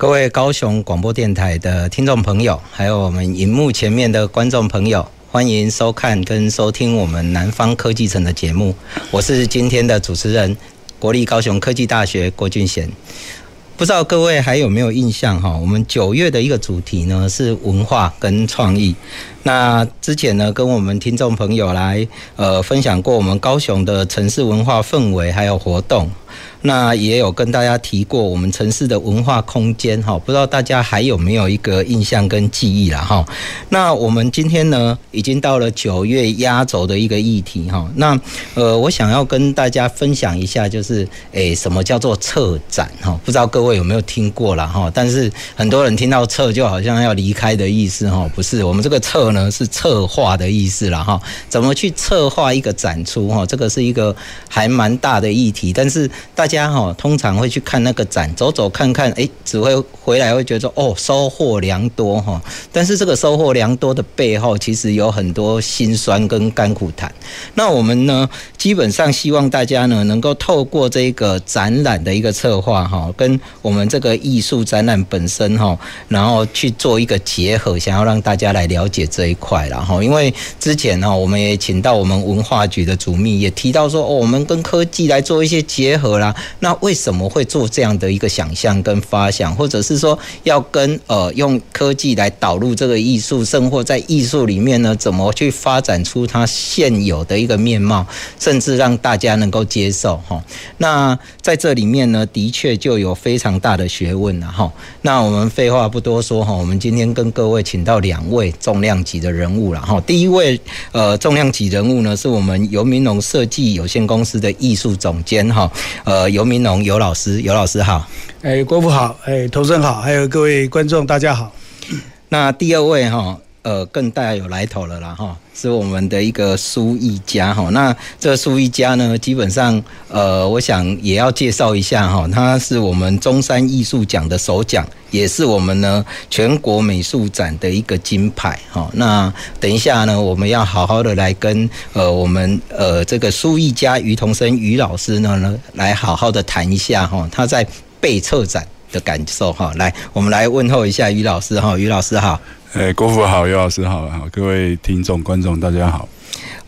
各位高雄广播电台的听众朋友，还有我们荧幕前面的观众朋友，欢迎收看跟收听我们南方科技城的节目。我是今天的主持人，国立高雄科技大学郭俊贤。不知道各位还有没有印象哈？我们九月的一个主题呢是文化跟创意。那之前呢，跟我们听众朋友来呃分享过我们高雄的城市文化氛围还有活动。那也有跟大家提过我们城市的文化空间哈，不知道大家还有没有一个印象跟记忆了哈。那我们今天呢，已经到了九月压轴的一个议题哈。那呃，我想要跟大家分享一下，就是诶，什么叫做策展哈？不知道各位有没有听过了哈？但是很多人听到策就好像要离开的意思哈，不是，我们这个策呢是策划的意思了哈。怎么去策划一个展出哈？这个是一个还蛮大的议题，但是大。家哈通常会去看那个展，走走看看，哎，只会回来会觉得说，哦，收获良多哈。但是这个收获良多的背后，其实有很多辛酸跟甘苦谈。那我们呢，基本上希望大家呢，能够透过这个展览的一个策划哈，跟我们这个艺术展览本身哈，然后去做一个结合，想要让大家来了解这一块了哈。因为之前呢，我们也请到我们文化局的主秘也提到说，哦，我们跟科技来做一些结合啦。那为什么会做这样的一个想象跟发想，或者是说要跟呃用科技来导入这个艺术生活，在艺术里面呢，怎么去发展出它现有的一个面貌，甚至让大家能够接受哈？那在这里面呢，的确就有非常大的学问了哈。那我们废话不多说哈，我们今天跟各位请到两位重量级的人物了哈。第一位呃重量级人物呢，是我们游明农设计有限公司的艺术总监哈，呃。游明农游老师，游老师好，哎，郭副好，哎，童生好，还有各位观众大家好。那第二位哈，呃，更大有来头了啦哈，是我们的一个苏艺家哈。那这个苏奕嘉呢，基本上呃，我想也要介绍一下哈，他是我们中山艺术奖的首奖。也是我们呢全国美术展的一个金牌哈。那等一下呢，我们要好好的来跟呃我们呃这个苏艺家于同生于老师呢呢来好好的谈一下哈，他在备策展的感受哈。来，我们来问候一下于老师哈，于老师好。哎，郭富好，尤老师好，好，各位听众观众大家好。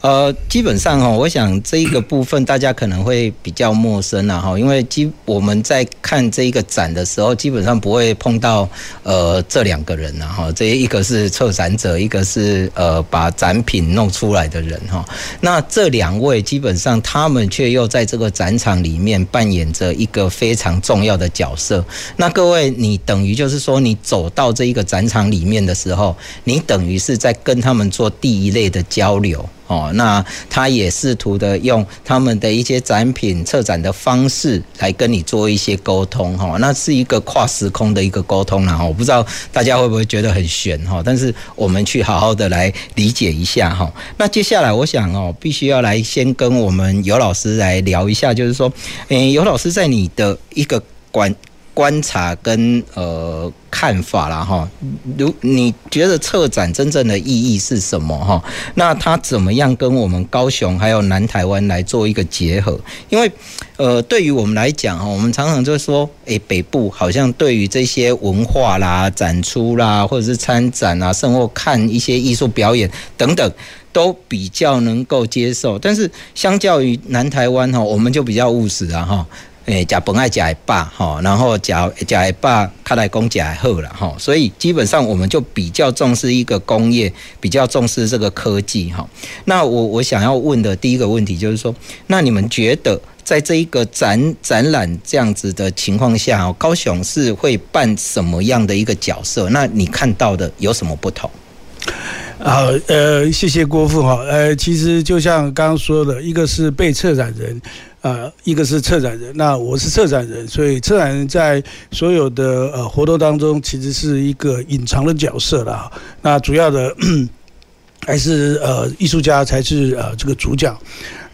呃，基本上哈，我想这一个部分大家可能会比较陌生了哈，因为基我们在看这一个展的时候，基本上不会碰到呃这两个人了哈，这一个是策展者，一个是呃把展品弄出来的人哈。那这两位基本上他们却又在这个展场里面扮演着一个非常重要的角色。那各位，你等于就是说，你走到这一个展场里面的时候，你等于是在跟他们做第一类的交流。哦，那他也试图的用他们的一些展品策展的方式来跟你做一些沟通，哈，那是一个跨时空的一个沟通了，哈，我不知道大家会不会觉得很悬，哈，但是我们去好好的来理解一下，哈。那接下来我想哦，必须要来先跟我们尤老师来聊一下，就是说，诶，尤老师在你的一个管观察跟呃。看法啦哈，如你觉得策展真正的意义是什么哈？那它怎么样跟我们高雄还有南台湾来做一个结合？因为呃，对于我们来讲哈，我们常常就说，诶，北部好像对于这些文化啦、展出啦，或者是参展啊，甚或看一些艺术表演等等，都比较能够接受。但是相较于南台湾哈，我们就比较务实啊哈。诶，假本爱假爱霸哈，然后假假爱霸，他来攻假爱后了哈，所以基本上我们就比较重视一个工业，比较重视这个科技哈。那我我想要问的第一个问题就是说，那你们觉得在这一个展展览这样子的情况下，高雄是会扮什么样的一个角色？那你看到的有什么不同？好，呃，谢谢郭副哈，呃，其实就像刚刚说的，一个是被策展人。呃，一个是策展人，那我是策展人，所以策展人在所有的呃活动当中，其实是一个隐藏的角色啦。那主要的 还是呃艺术家才是呃这个主角。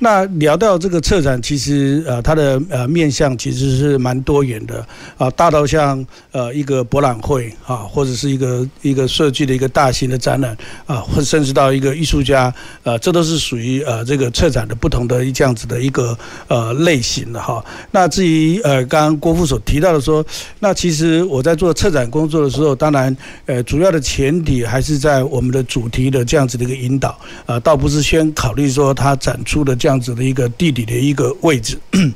那聊到这个策展，其实呃它的呃面向其实是蛮多元的啊，大到像呃一个博览会啊，或者是一个一个设计的一个大型的展览啊，或甚至到一个艺术家，呃，这都是属于呃这个策展的不同的这样子的一个呃类型的哈。那至于呃刚刚郭副所提到的说，那其实我在做策展工作的时候，当然呃主要的前提还是在我们的主题的这样子的一个引导啊，倒不是先考虑说它展出的这。这样子的一个地理的一个位置。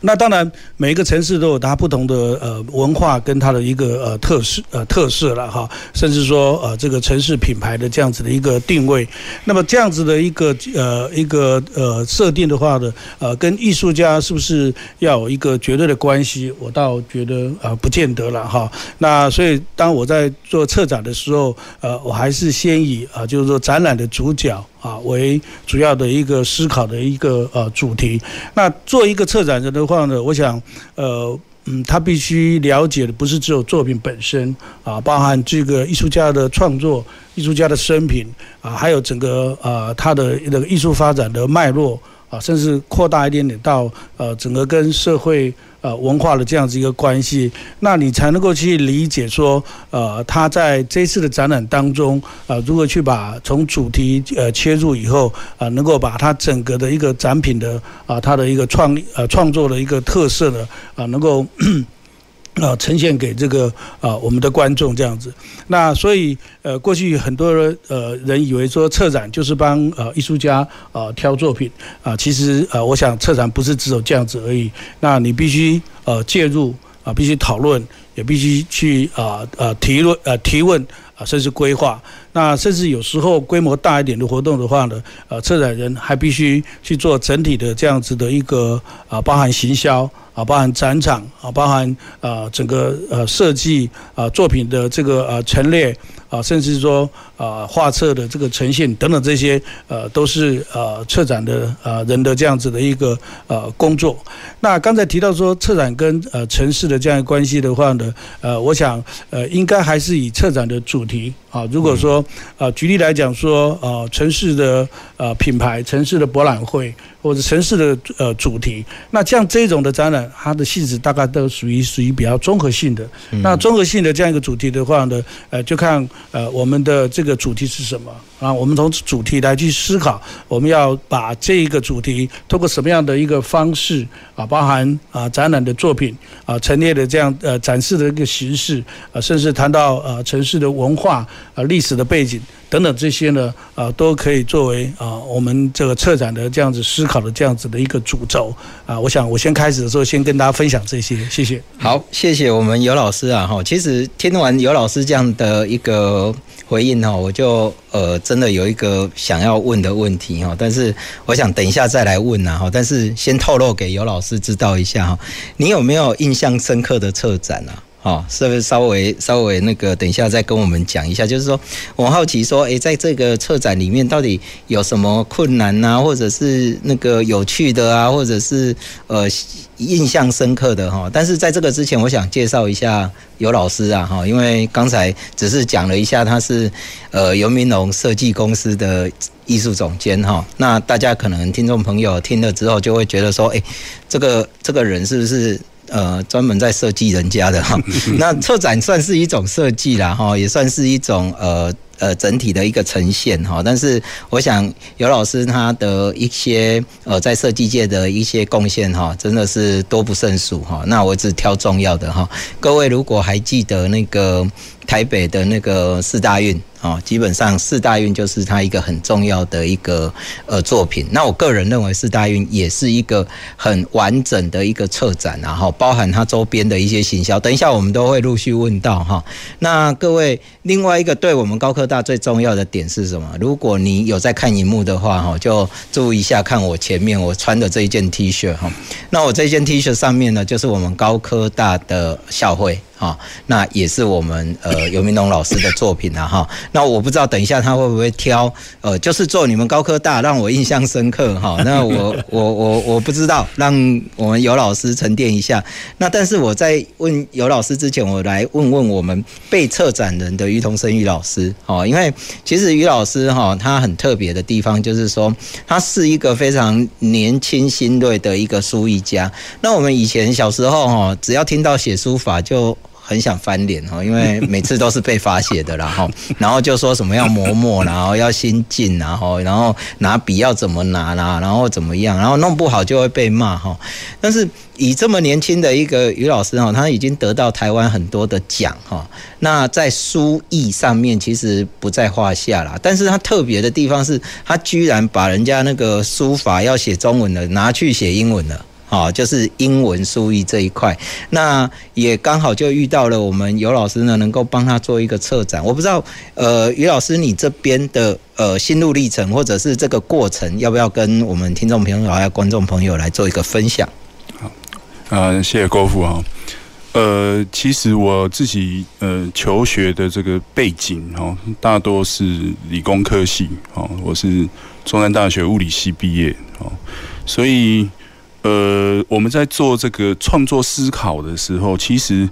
那当然，每一个城市都有它不同的呃文化跟它的一个呃特色呃特色了哈，甚至说呃这个城市品牌的这样子的一个定位。那么这样子的一个呃一个呃设定的话呢，呃跟艺术家是不是要有一个绝对的关系？我倒觉得呃不见得了哈。那所以当我在做策展的时候，呃我还是先以啊就是说展览的主角啊为主要的一个思考的一个呃主题。那做一个策展人的话呢，我想，呃，嗯，他必须了解的不是只有作品本身啊，包含这个艺术家的创作、艺术家的生平啊，还有整个啊他的那个艺术发展的脉络啊，甚至扩大一点点到呃整个跟社会。呃，文化的这样子一个关系，那你才能够去理解说，呃，他在这次的展览当中，呃，如何去把从主题呃切入以后，啊、呃，能够把它整个的一个展品的啊、呃，它的一个创呃创作的一个特色呢，啊、呃，能够。啊，呈现给这个啊我们的观众这样子。那所以呃，过去很多人呃人以为说策展就是帮呃艺术家啊挑作品啊，其实呃，我想策展不是只有这样子而已。那你必须呃介入啊，必须讨论，也必须去啊呃提论呃提问啊，甚至规划。那甚至有时候规模大一点的活动的话呢，呃，策展人还必须去做整体的这样子的一个啊，包含行销。啊，包含展场啊，包含啊整个呃设计啊作品的这个呃陈列啊，甚至说啊画册的这个呈现等等这些呃都是呃策展的呃人的这样子的一个呃工作。那刚才提到说策展跟呃城市的这样关系的话呢，呃，我想呃应该还是以策展的主题啊，如果说啊举例来讲说啊城市的呃品牌、城市的博览会。或者城市的呃主题，那像这种的展览，它的性质大概都属于属于比较综合性的。那综合性的这样一个主题的话呢，呃，就看呃我们的这个主题是什么啊？我们从主题来去思考，我们要把这一个主题通过什么样的一个方式啊，包含啊展览的作品啊陈列的这样呃展示的一个形式啊，甚至谈到呃城市的文化啊历史的背景。等等这些呢，啊，都可以作为啊我们这个策展的这样子思考的这样子的一个主轴啊。我想我先开始的时候，先跟大家分享这些，谢谢。好，谢谢我们尤老师啊哈。其实听完尤老师这样的一个回应哈，我就呃真的有一个想要问的问题哈，但是我想等一下再来问呐哈。但是先透露给尤老师知道一下哈，你有没有印象深刻的策展啊？哦，是不是稍微稍微那个？等一下再跟我们讲一下，就是说我好奇说，诶，在这个策展里面到底有什么困难啊，或者是那个有趣的啊，或者是呃印象深刻的哈？但是在这个之前，我想介绍一下尤老师啊哈，因为刚才只是讲了一下他是呃尤明龙设计公司的艺术总监哈，那大家可能听众朋友听了之后就会觉得说，诶，这个这个人是不是？呃，专门在设计人家的哈，那策展算是一种设计啦哈，也算是一种呃呃整体的一个呈现哈。但是我想尤老师他的一些呃在设计界的一些贡献哈，真的是多不胜数哈。那我只挑重要的哈。各位如果还记得那个台北的那个四大运。哦，基本上四大运就是他一个很重要的一个呃作品。那我个人认为四大运也是一个很完整的一个策展，然后包含它周边的一些行销。等一下我们都会陆续问到哈。那各位，另外一个对我们高科大最重要的点是什么？如果你有在看荧幕的话哈，就注意一下看我前面我穿的这一件 T 恤哈。那我这件 T 恤上面呢，就是我们高科大的校徽。哈，那也是我们呃 游明龙老师的作品啊哈。那我不知道等一下他会不会挑，呃，就是做你们高科大让我印象深刻哈。那我我我我不知道，让我们游老师沉淀一下。那但是我在问游老师之前，我来问问我们被策展人的于同生于老师哈，因为其实于老师哈他很特别的地方就是说他是一个非常年轻新锐的一个书艺家。那我们以前小时候哈，只要听到写书法就很想翻脸哦，因为每次都是被罚写的啦哈，然后就说什么要磨墨，然后要心静，然后然后拿笔要怎么拿啦，然后怎么样，然后弄不好就会被骂哈。但是以这么年轻的一个于老师哈，他已经得到台湾很多的奖哈，那在书艺上面其实不在话下啦。但是他特别的地方是他居然把人家那个书法要写中文的拿去写英文了。好，就是英文书译这一块，那也刚好就遇到了我们尤老师呢，能够帮他做一个策展。我不知道，呃，于老师你这边的呃心路历程，或者是这个过程，要不要跟我们听众朋友还有观众朋友来做一个分享？好，呃，谢谢国父哈。呃，其实我自己呃求学的这个背景哈，大多是理工科系哦，我是中山大学物理系毕业哦，所以。呃，我们在做这个创作思考的时候，其实，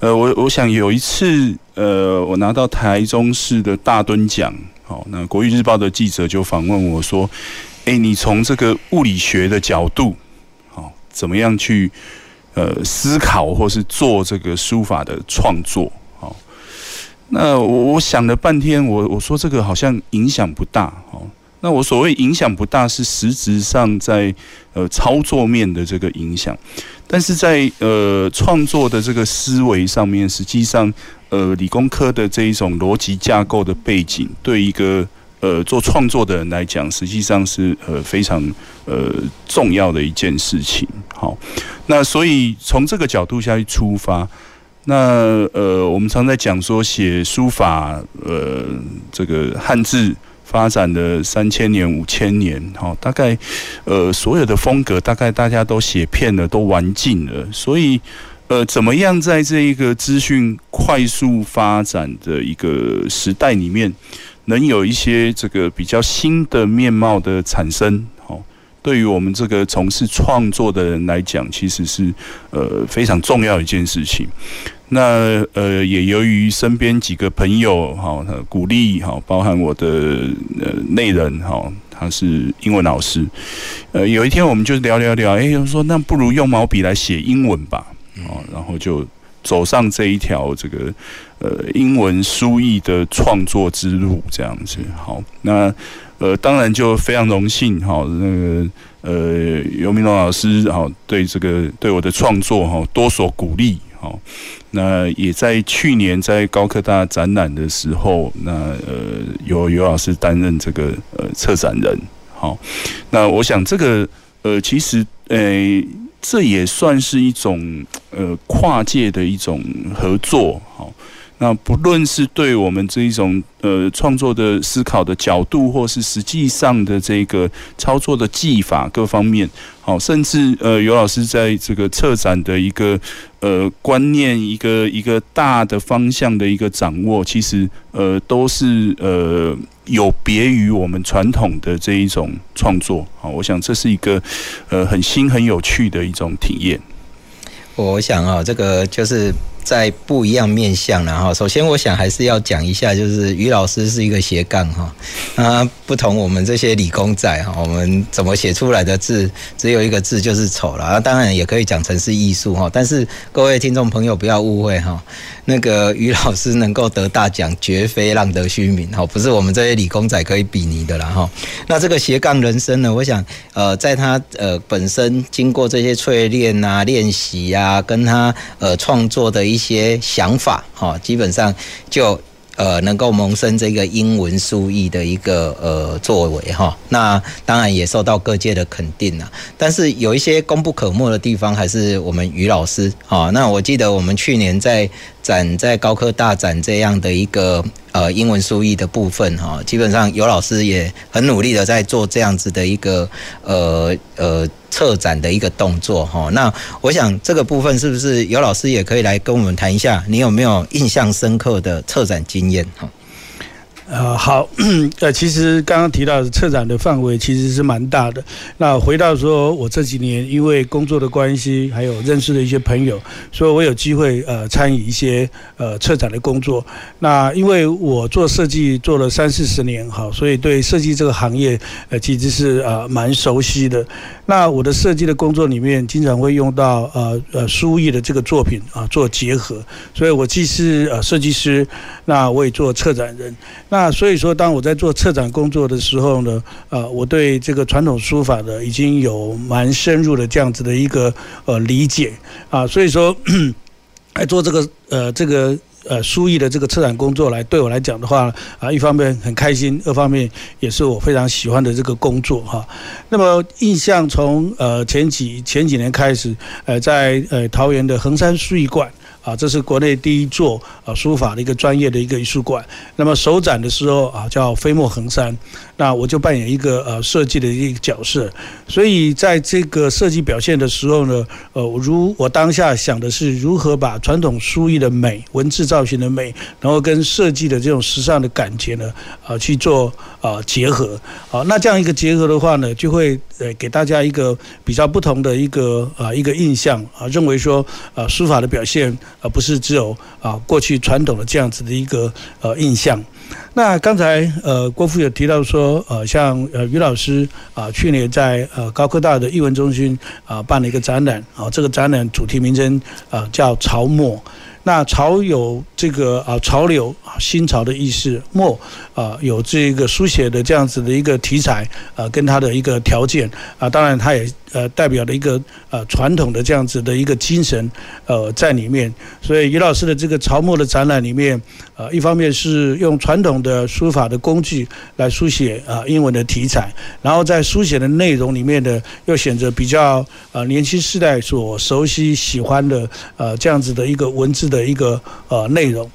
呃，我我想有一次，呃，我拿到台中市的大墩奖，好，那国语日报的记者就访问我说：“诶，你从这个物理学的角度，好，怎么样去呃思考或是做这个书法的创作？”好，那我我想了半天，我我说这个好像影响不大，好。那我所谓影响不大，是实质上在呃操作面的这个影响，但是在呃创作的这个思维上面，实际上呃理工科的这一种逻辑架构的背景，对一个呃做创作的人来讲，实际上是呃非常呃重要的一件事情。好，那所以从这个角度下去出发，那呃我们常在讲说写书法，呃这个汉字。发展的三千年、五千年，哈，大概，呃，所有的风格大概大家都写遍了，都玩尽了。所以，呃，怎么样在这一个资讯快速发展的一个时代里面，能有一些这个比较新的面貌的产生，对于我们这个从事创作的人来讲，其实是呃非常重要一件事情。那呃，也由于身边几个朋友哈，鼓励哈，包含我的呃内人哈，他是英文老师，呃，有一天我们就聊聊聊，哎，我说那不如用毛笔来写英文吧，哦，然后就走上这一条这个呃英文书艺的创作之路，这样子。好，那呃，当然就非常荣幸哈，那个呃尤明龙老师哈，对这个对我的创作哈多所鼓励。好，那也在去年在高科大展览的时候，那呃由尤老师担任这个呃策展人。好，那我想这个呃其实呃这也算是一种呃跨界的一种合作。好。那不论是对我们这一种呃创作的思考的角度，或是实际上的这个操作的技法各方面，好，甚至呃尤老师在这个策展的一个呃观念，一个一个大的方向的一个掌握，其实呃都是呃有别于我们传统的这一种创作。好，我想这是一个呃很新很有趣的一种体验。我想啊，这个就是。在不一样面相了哈。首先我想还是要讲一下，就是于老师是一个斜杠哈，啊不同我们这些理工仔哈，我们怎么写出来的字只有一个字就是丑了啊，当然也可以讲成是艺术哈，但是各位听众朋友不要误会哈，那个于老师能够得大奖绝非浪得虚名哈，不是我们这些理工仔可以比拟的啦哈。那这个斜杠人生呢，我想呃在他呃本身经过这些淬炼啊、练习啊，跟他呃创作的一一些想法哈，基本上就呃能够萌生这个英文书艺的一个呃作为哈，那当然也受到各界的肯定了。但是有一些功不可没的地方，还是我们于老师啊。那我记得我们去年在展在高科大展这样的一个。呃英文书译的部分哈，基本上尤老师也很努力的在做这样子的一个呃呃策展的一个动作哈。那我想这个部分是不是尤老师也可以来跟我们谈一下，你有没有印象深刻的策展经验哈？呃，好，呃，其实刚刚提到的策展的范围其实是蛮大的。那回到说，我这几年因为工作的关系，还有认识的一些朋友，所以我有机会呃参与一些呃策展的工作。那因为我做设计做了三四十年，哈，所以对设计这个行业呃其实是呃蛮熟悉的。那我的设计的工作里面，经常会用到呃呃书艺的这个作品啊做结合，所以我既是呃设计师，那我也做策展人。那那所以说，当我在做策展工作的时候呢，呃，我对这个传统书法呢已经有蛮深入的这样子的一个呃理解啊，所以说 来做这个呃这个。呃，书艺的这个策展工作来对我来讲的话，啊，一方面很开心，二方面也是我非常喜欢的这个工作哈。那么印象从呃前几前几年开始，呃，在呃桃园的横山书艺馆。啊，这是国内第一座啊书法的一个专业的一个艺术馆。那么首展的时候啊，叫飞墨横山，那我就扮演一个呃设计的一个角色。所以在这个设计表现的时候呢，呃，如我当下想的是如何把传统书艺的美、文字造型的美，然后跟设计的这种时尚的感觉呢，啊去做啊结合。好，那这样一个结合的话呢，就会呃给大家一个比较不同的一个啊一个印象啊，认为说啊书法的表现。而不是只有啊过去传统的这样子的一个呃印象。那刚才呃郭富有提到说呃像呃于老师啊去年在呃高科大的艺文中心啊办了一个展览啊，这个展览主题名称啊叫潮墨。那潮有这个啊潮流啊新潮的意思，墨啊有这个书写的这样子的一个题材啊跟它的一个条件啊，当然它也呃代表了一个呃传统的这样子的一个精神呃在里面。所以于老师的这个潮墨的展览里面呃，一方面是用传统的书法的工具来书写啊英文的题材，然后在书写的内容里面呢，又选择比较呃年轻世代所熟悉喜欢的呃这样子的一个文字。的一个呃内容，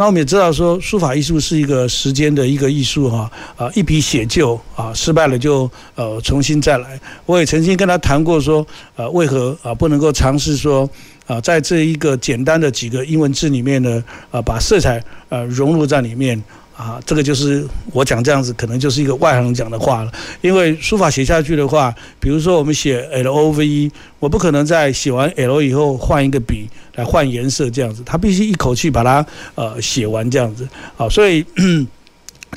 那我们也知道说书法艺术是一个时间的一个艺术哈啊一笔写就啊失败了就呃重新再来。我也曾经跟他谈过说呃为何啊不能够尝试说啊在这一个简单的几个英文字里面呢啊把色彩呃融入在里面。啊，这个就是我讲这样子，可能就是一个外行讲的话了。因为书法写下去的话，比如说我们写 L O V E，我不可能在写完 L 以后换一个笔来换颜色这样子，他必须一口气把它呃写完这样子。好，所以。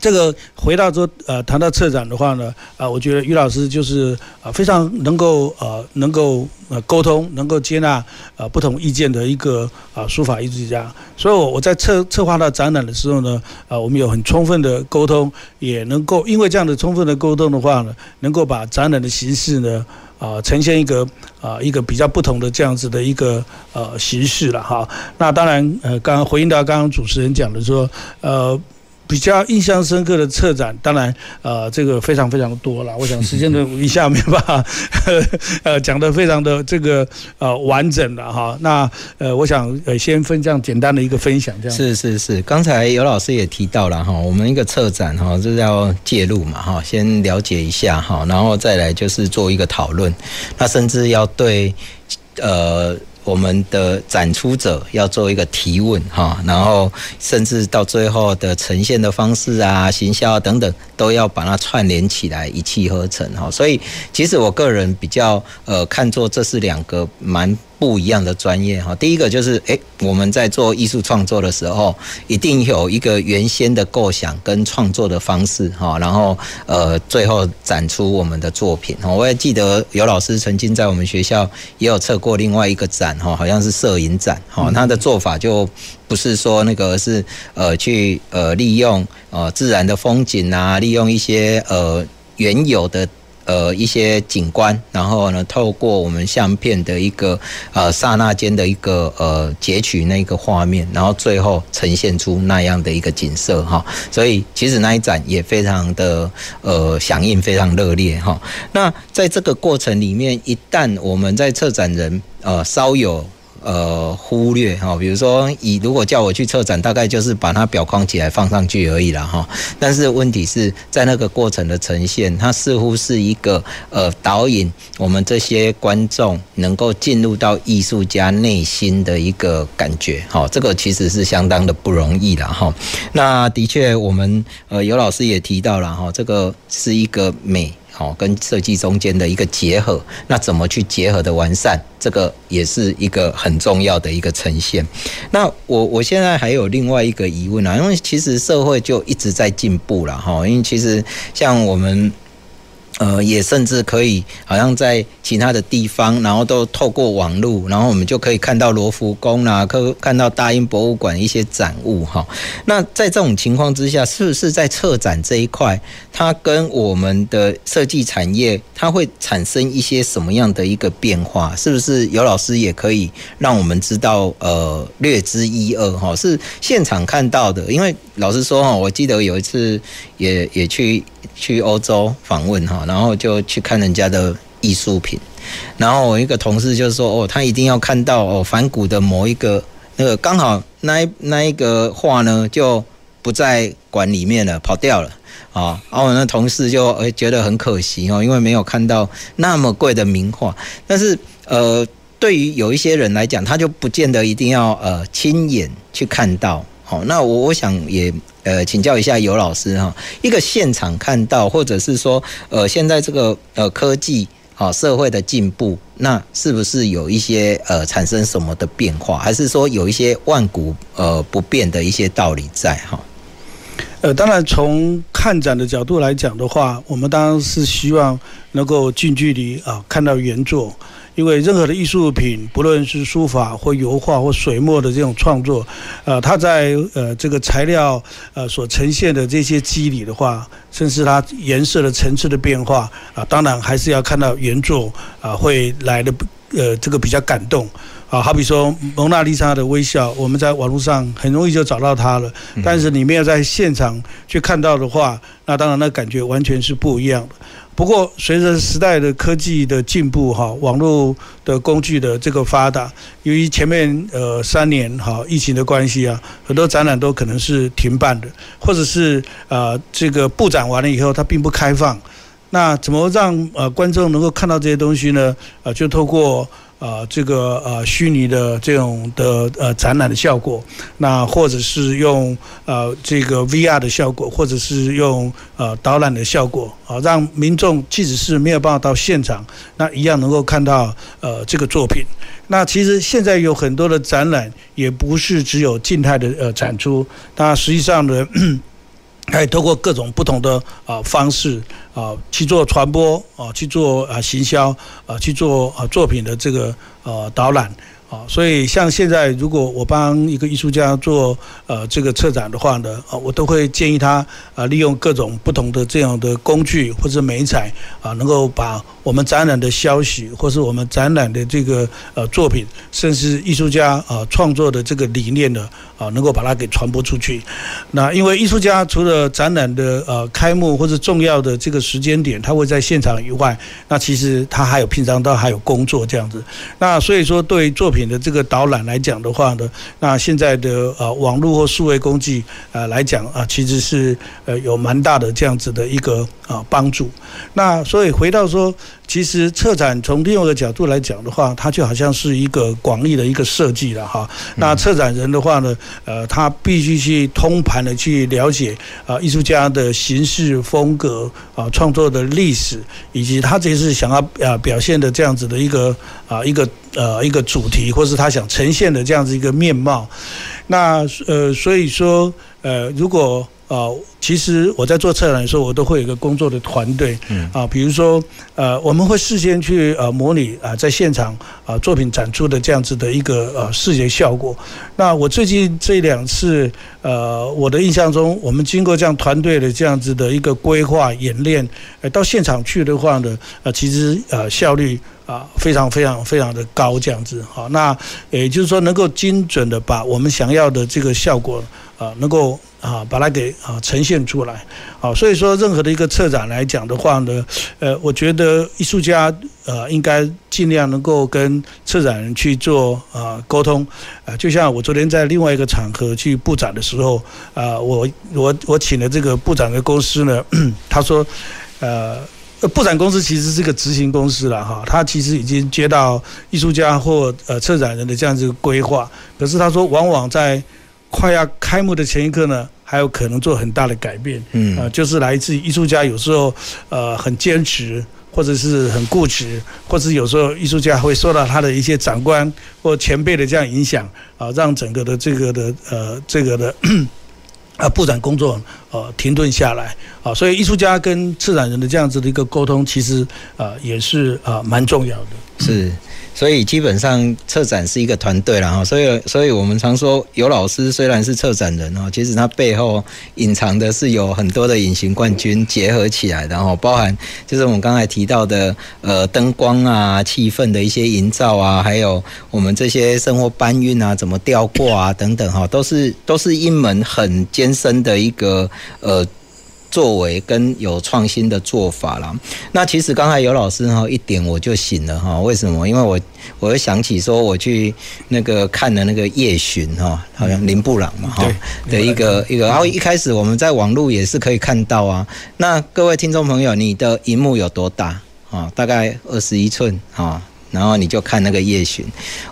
这个回到说，呃，谈到策展的话呢，啊，我觉得于老师就是啊，非常能够呃，能够呃沟通，能够接纳呃不同意见的一个啊书法艺术家。所以，我我在策策划到展览的时候呢，啊，我们有很充分的沟通，也能够因为这样的充分的沟通的话呢，能够把展览的形式呢，啊，呈现一个啊一个比较不同的这样子的一个呃形式了哈。那当然，呃，刚刚回应到刚刚主持人讲的说，呃。比较印象深刻的策展，当然，呃，这个非常非常多了。我想时间的一下没办法，呃，讲的非常的这个呃完整了哈。那呃，我想呃先分这样简单的一个分享，这样。是是是，刚才尤老师也提到了哈，我们一个策展哈就是要介入嘛哈，先了解一下哈，然后再来就是做一个讨论，那甚至要对呃。我们的展出者要做一个提问哈，然后甚至到最后的呈现的方式啊、行销啊等等，都要把它串联起来，一气呵成哈。所以，其实我个人比较呃看作这是两个蛮。不一样的专业哈，第一个就是诶，我们在做艺术创作的时候，一定有一个原先的构想跟创作的方式哈，然后呃，最后展出我们的作品哈。我也记得有老师曾经在我们学校也有测过另外一个展哈，好像是摄影展哈，他的做法就不是说那个是呃去呃利用呃自然的风景啊，利用一些呃原有的。呃，一些景观，然后呢，透过我们相片的一个呃刹那间的一个呃截取那个画面，然后最后呈现出那样的一个景色哈。所以其实那一展也非常的呃响应，非常热烈哈。那在这个过程里面，一旦我们在策展人呃稍有呃忽略哈。比如说，以如果叫我去策展，大概就是把它裱框起来放上去而已了哈。但是问题是在那个过程的呈现，它似乎是一个呃导引我们这些观众能够进入到艺术家内心的一个感觉哈。这个其实是相当的不容易了哈。那的确，我们呃尤老师也提到了哈，这个是一个美。好，跟设计中间的一个结合，那怎么去结合的完善，这个也是一个很重要的一个呈现。那我我现在还有另外一个疑问啊，因为其实社会就一直在进步了哈，因为其实像我们。呃，也甚至可以，好像在其他的地方，然后都透过网络，然后我们就可以看到罗浮宫啦，可看到大英博物馆一些展物哈。那在这种情况之下，是不是在策展这一块，它跟我们的设计产业，它会产生一些什么样的一个变化？是不是尤老师也可以让我们知道，呃，略知一二哈？是现场看到的，因为老实说哈，我记得有一次也也去。去欧洲访问哈，然后就去看人家的艺术品，然后我一个同事就说哦，他一定要看到哦，梵谷的某一个那个刚好那一那一个画呢就不在馆里面了，跑掉了啊，然后我那同事就诶觉得很可惜哦，因为没有看到那么贵的名画，但是呃，对于有一些人来讲，他就不见得一定要呃亲眼去看到。好，那我我想也呃请教一下尤老师哈，一个现场看到，或者是说呃现在这个呃科技啊社会的进步，那是不是有一些呃产生什么的变化，还是说有一些万古呃不变的一些道理在哈？呃，当然从看展的角度来讲的话，我们当然是希望能够近距离啊看到原作。因为任何的艺术品，不论是书法或油画或水墨的这种创作，呃，它在呃这个材料呃所呈现的这些肌理的话，甚至它颜色的层次的变化啊，当然还是要看到原作啊，会来的呃这个比较感动啊。好比说蒙娜丽莎的微笑，我们在网络上很容易就找到它了，但是你没有在现场去看到的话，那当然那感觉完全是不一样的。不过，随着时代的科技的进步，哈，网络的工具的这个发达，由于前面呃三年哈疫情的关系啊，很多展览都可能是停办的，或者是啊这个布展完了以后它并不开放，那怎么让呃观众能够看到这些东西呢？啊，就透过。啊，这个呃虚拟的这种的呃展览的效果，那或者是用呃这个 VR 的效果，或者是用呃导览的效果啊，让民众即使是没有办法到现场，那一样能够看到呃这个作品。那其实现在有很多的展览，也不是只有静态的呃展出，那实际上呢。可以透过各种不同的啊方式啊去做传播啊去做啊行销啊去做啊作品的这个呃导览。啊，所以像现在，如果我帮一个艺术家做呃这个策展的话呢，啊，我都会建议他啊，利用各种不同的这样的工具或者媒材啊，能够把我们展览的消息，或是我们展览的这个呃作品，甚至艺术家啊创作的这个理念呢，啊，能够把它给传播出去。那因为艺术家除了展览的呃开幕或者重要的这个时间点，他会在现场以外，那其实他还有平常都还有工作这样子。那所以说对作品的这个导览来讲的话呢，那现在的呃网络或数位工具啊来讲啊，其实是呃有蛮大的这样子的一个啊帮助。那所以回到说，其实策展从另外一个角度来讲的话，它就好像是一个广义的一个设计了哈。那策展人的话呢，呃，他必须去通盘的去了解啊艺术家的形式风格啊创作的历史，以及他这次想要啊表现的这样子的一个啊一个。呃，一个主题，或是他想呈现的这样子一个面貌，那呃，所以说呃，如果。啊，其实我在做策展的时候，我都会有一个工作的团队，啊，比如说，呃，我们会事先去呃模拟啊，在现场啊作品展出的这样子的一个呃视觉效果。那我最近这两次，呃，我的印象中，我们经过这样团队的这样子的一个规划演练，呃，到现场去的话呢，呃，其实呃效率啊，非常非常非常的高这样子。好，那也就是说能够精准的把我们想要的这个效果啊，能够。啊，把它给啊呈现出来，好，所以说任何的一个策展来讲的话呢，呃，我觉得艺术家呃应该尽量能够跟策展人去做啊沟通，啊，就像我昨天在另外一个场合去布展的时候，啊，我我我请了这个布展的公司呢，他说，呃，布展公司其实是个执行公司了哈，他其实已经接到艺术家或呃策展人的这样子规划，可是他说往往在快要开幕的前一刻呢。还有可能做很大的改变，嗯，啊，就是来自于艺术家有时候呃很坚持，或者是很固执，或者是有时候艺术家会受到他的一些长官或前辈的这样影响，啊，让整个的这个的呃这个的啊布展工作呃停顿下来，啊，所以艺术家跟策展人的这样子的一个沟通，其实啊也是啊蛮重要的，是。所以基本上策展是一个团队了哈，所以所以我们常说有老师虽然是策展人哦，其实他背后隐藏的是有很多的隐形冠军结合起来的哈，包含就是我们刚才提到的呃灯光啊、气氛的一些营造啊，还有我们这些生活搬运啊、怎么吊挂啊等等哈，都是都是一门很艰深的一个呃。作为跟有创新的做法啦，那其实刚才尤老师哈一点我就醒了哈，为什么？因为我我又想起说我去那个看了那个夜巡哈，好像林布朗嘛哈的一个一个，然后一开始我们在网络也是可以看到啊。那各位听众朋友，你的荧幕有多大啊？大概二十一寸啊。然后你就看那个夜巡，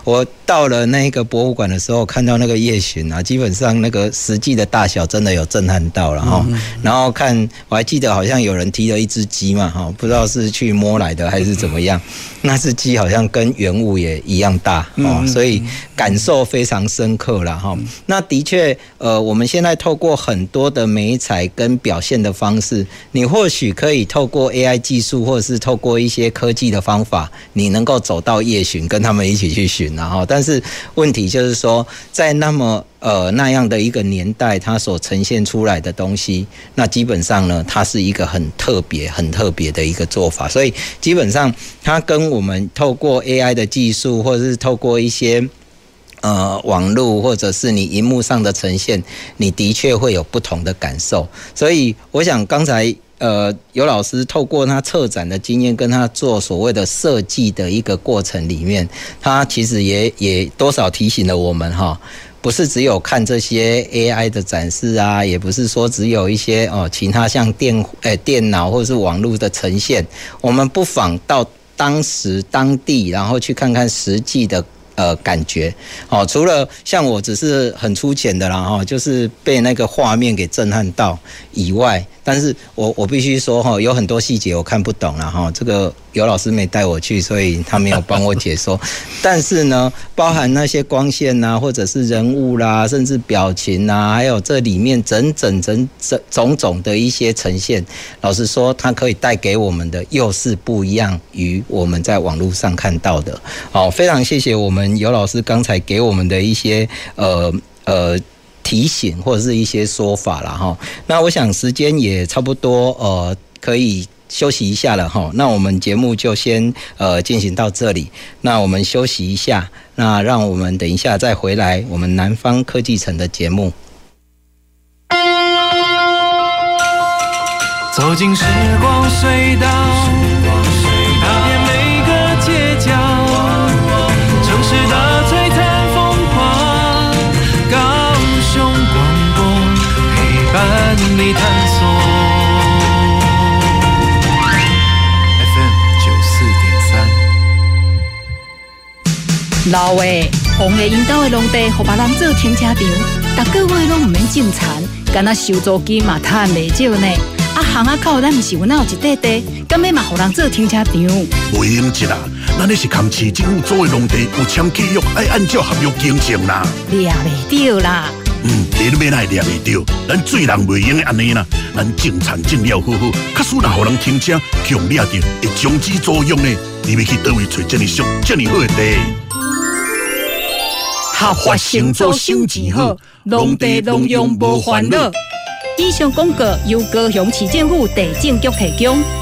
我到了那个博物馆的时候，看到那个夜巡啊，基本上那个实际的大小真的有震撼到了哈。然后看我还记得好像有人提了一只鸡嘛哈，不知道是去摸来的还是怎么样，那只鸡好像跟原物也一样大哦，所以感受非常深刻了哈。那的确，呃，我们现在透过很多的美彩跟表现的方式，你或许可以透过 AI 技术，或者是透过一些科技的方法，你能够走走到夜巡，跟他们一起去巡，然后，但是问题就是说，在那么呃那样的一个年代，它所呈现出来的东西，那基本上呢，它是一个很特别、很特别的一个做法，所以基本上它跟我们透过 AI 的技术，或者是透过一些呃网络，或者是你荧幕上的呈现，你的确会有不同的感受。所以我想刚才。呃，游老师透过他策展的经验，跟他做所谓的设计的一个过程里面，他其实也也多少提醒了我们哈，不是只有看这些 AI 的展示啊，也不是说只有一些哦其他像电诶、欸、电脑或是网络的呈现，我们不妨到当时当地，然后去看看实际的。呃，感觉哦，除了像我只是很粗浅的啦哈，就是被那个画面给震撼到以外，但是我我必须说哈，有很多细节我看不懂了哈，这个。游老师没带我去，所以他没有帮我解说。但是呢，包含那些光线呐、啊，或者是人物啦，甚至表情啊，还有这里面整整整整种种的一些呈现，老实说，它可以带给我们的又是不一样于我们在网络上看到的。好，非常谢谢我们尤老师刚才给我们的一些呃呃提醒或者是一些说法了哈。那我想时间也差不多呃可以。休息一下了哈，那我们节目就先呃进行到这里。那我们休息一下，那让我们等一下再回来我们南方科技城的节目。走进时光隧道，你探索。老话，红的引导的农地，互别人做停车场，逐个月拢唔免种田，干那收租金嘛赚袂少呢。啊，巷仔口咱毋是有那有一块地，干咩嘛互人做停车场？袂用钱啦，咱那是扛市政府租的农地，有签契约，爱按照合约经营啦。掠袂到啦。嗯，你都免来掠袂到，咱做人袂用安尼啦，咱种田种了好好，假使若和人停车，强掠到会终止租用呢。你要去倒位找这么俗、这么好的地？合法生做收钱好，农地农用无烦恼。以上广告由高雄市政府地政局提供。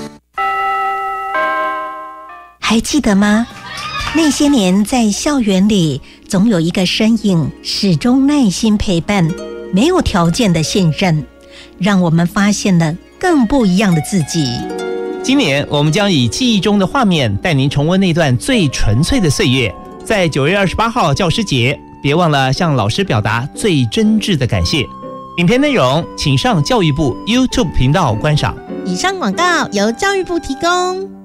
还记得吗？那些年在校园里，总有一个身影始终耐心陪伴，没有条件的信任，让我们发现了更不一样的自己。今年我们将以记忆中的画面，带您重温那段最纯粹的岁月。在九月二十八号教师节，别忘了向老师表达最真挚的感谢。影片内容请上教育部 YouTube 频道观赏。以上广告由教育部提供。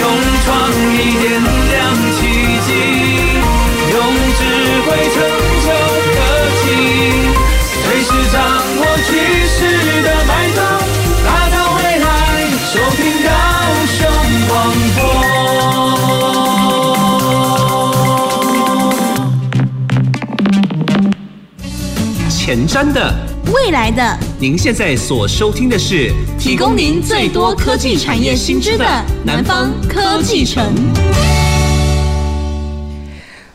用创意点亮奇迹，用智慧成就科技，随时掌握趋势的脉动，打造未来，收听高雄广播，前瞻的未来的。您现在所收听的是提供您最多科技产业新知的南方科技城。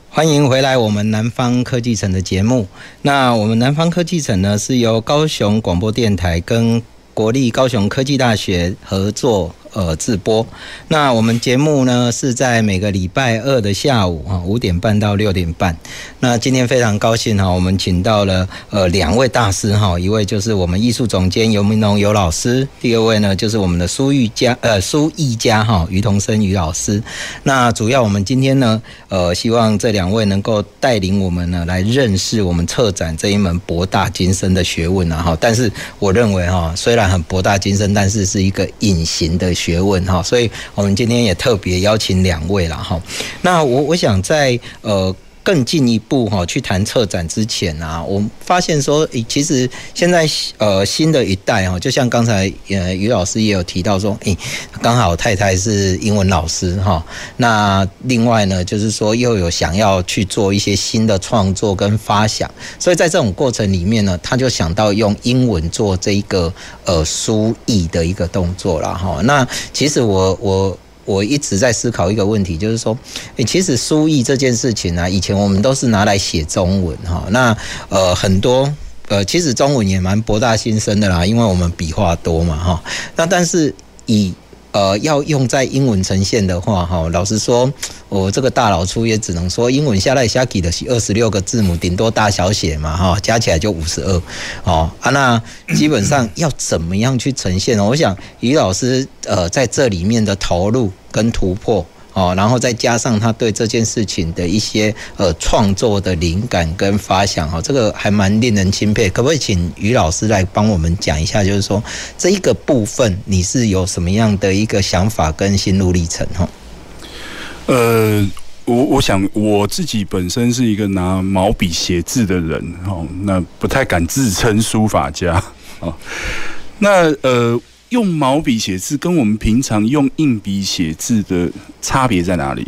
欢迎回来，我们南方科技城的节目。那我们南方科技城呢，是由高雄广播电台跟国立高雄科技大学合作。呃，直播。那我们节目呢是在每个礼拜二的下午啊五点半到六点半。那今天非常高兴哈，我们请到了呃两位大师哈，一位就是我们艺术总监游明龙游老师，第二位呢就是我们的苏玉佳呃苏艺佳哈于同生于老师。那主要我们今天呢呃希望这两位能够带领我们呢来认识我们策展这一门博大精深的学问啊哈。但是我认为哈，虽然很博大精深，但是是一个隐形的。学问哈，所以我们今天也特别邀请两位了哈。那我我想在呃。更进一步哈，去谈策展之前啊，我发现说，诶其实现在呃新的一代哈，就像刚才呃余老师也有提到说，诶，刚好太太是英文老师哈，那另外呢，就是说又有想要去做一些新的创作跟发想，所以在这种过程里面呢，他就想到用英文做这一个呃书译的一个动作了哈。那其实我我。我一直在思考一个问题，就是说，诶，其实书艺这件事情呢，以前我们都是拿来写中文哈。那呃，很多呃，其实中文也蛮博大精深的啦，因为我们笔画多嘛哈。那但是以呃，要用在英文呈现的话，哈，老实说，我这个大老粗也只能说，英文下来下给的是二十六个字母，顶多大小写嘛，哈，加起来就五十二，哦啊，那基本上要怎么样去呈现呢？我想于老师呃在这里面的投入跟突破。哦，然后再加上他对这件事情的一些呃创作的灵感跟发想，哈，这个还蛮令人钦佩。可不可以请于老师来帮我们讲一下，就是说这一个部分你是有什么样的一个想法跟心路历程？哈，呃，我我想我自己本身是一个拿毛笔写字的人，哈，那不太敢自称书法家，哦，那呃。用毛笔写字跟我们平常用硬笔写字的差别在哪里？